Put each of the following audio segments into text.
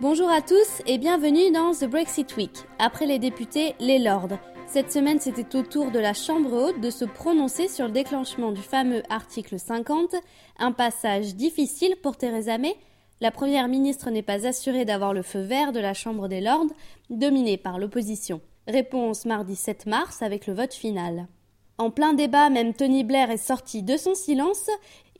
Bonjour à tous et bienvenue dans The Brexit Week. Après les députés, les lords. Cette semaine, c'était au tour de la Chambre haute de se prononcer sur le déclenchement du fameux article 50, un passage difficile pour Theresa May. La première ministre n'est pas assurée d'avoir le feu vert de la Chambre des lords, dominée par l'opposition. Réponse mardi 7 mars avec le vote final. En plein débat, même Tony Blair est sorti de son silence.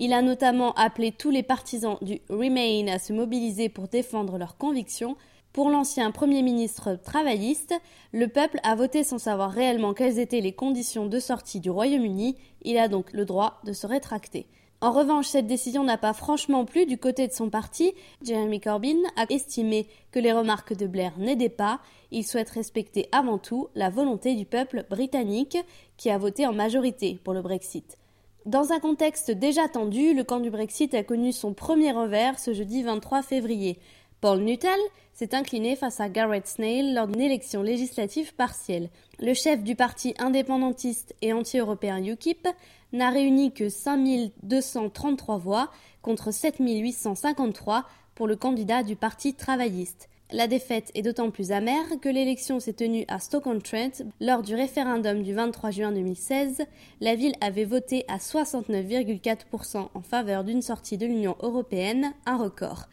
Il a notamment appelé tous les partisans du Remain à se mobiliser pour défendre leurs convictions. Pour l'ancien Premier ministre travailliste, le peuple a voté sans savoir réellement quelles étaient les conditions de sortie du Royaume-Uni. Il a donc le droit de se rétracter. En revanche, cette décision n'a pas franchement plu du côté de son parti. Jeremy Corbyn a estimé que les remarques de Blair n'aidaient pas. Il souhaite respecter avant tout la volonté du peuple britannique qui a voté en majorité pour le Brexit. Dans un contexte déjà tendu, le camp du Brexit a connu son premier revers ce jeudi 23 février. Paul Nuttall s'est incliné face à Garrett Snail lors d'une élection législative partielle. Le chef du parti indépendantiste et anti-européen UKIP n'a réuni que 5233 voix contre 7853 pour le candidat du parti travailliste. La défaite est d'autant plus amère que l'élection s'est tenue à Stoke-on-Trent lors du référendum du 23 juin 2016. La ville avait voté à 69,4% en faveur d'une sortie de l'Union européenne, un record.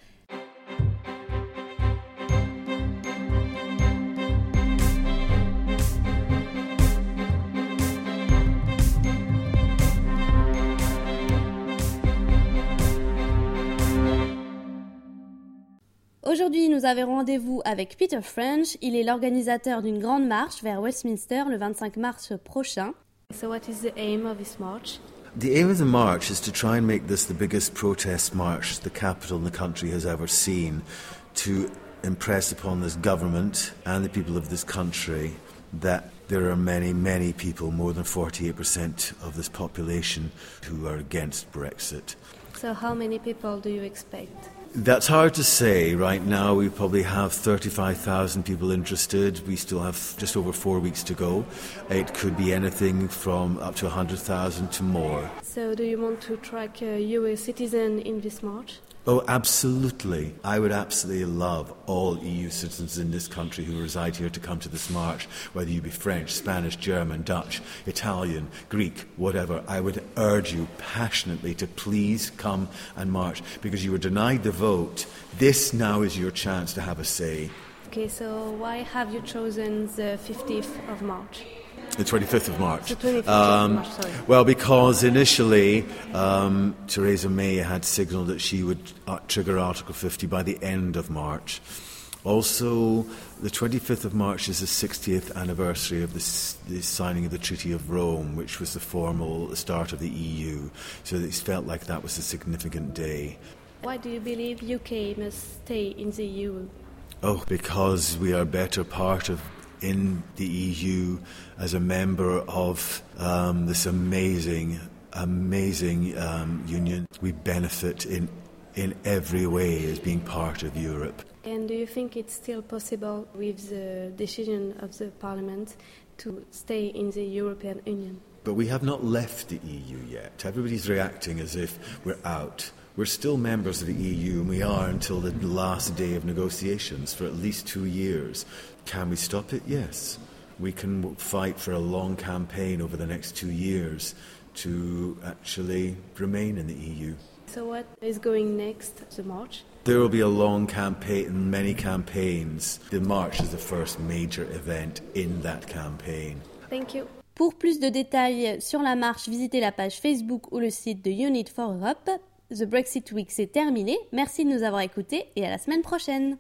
Aujourd'hui, nous avons rendez-vous avec Peter French. Il est l'organisateur d'une grande marche vers Westminster le 25 mars prochain. So what is the aim of this march? The aim of the march is to try and make this the biggest protest march the capital in the country has ever seen, to impress upon this government and the people of this country that there are many, many people, more than 48% of this population, who are against Brexit. So how many people do you expect? That's hard to say. Right now, we probably have 35,000 people interested. We still have just over four weeks to go. It could be anything from up to 100,000 to more. So do you want to track uh, US citizen in this march? Oh, absolutely. I would absolutely love all EU citizens in this country who reside here to come to this march, whether you be French, Spanish, German, Dutch, Italian, Greek, whatever. I would urge you passionately to please come and march because you were denied the vote. This now is your chance to have a say. Okay, so why have you chosen the 15th of March? The 25th of March. The 25th Um, of March, sorry. Well, because initially um, Theresa May had signalled that she would uh, trigger Article 50 by the end of March. Also, the 25th of March is the 60th anniversary of the, s- the signing of the Treaty of Rome, which was the formal start of the EU. So it felt like that was a significant day. Why do you believe UK must stay in the EU? Oh, because we are better part of in the EU as a member of um, this amazing, amazing um, union. We benefit in in every way as being part of Europe. And do you think it's still possible with the decision of the Parliament to stay in the European Union? But we have not left the EU yet. Everybody's reacting as if we're out. We're still members of the EU, and we are until the last day of negotiations for at least two years. Can we stop it? Yes. We can fight for a long campaign over the next two years to actually remain in the EU. So what is going next, the march? There will be a long campaign, and many campaigns. The march is the first major event in that campaign. Thank you. Pour plus de détails sur la marche, visitez la page Facebook ou le site de Unit for Europe. The Brexit Week c'est terminé. Merci de nous avoir écoutés et à la semaine prochaine.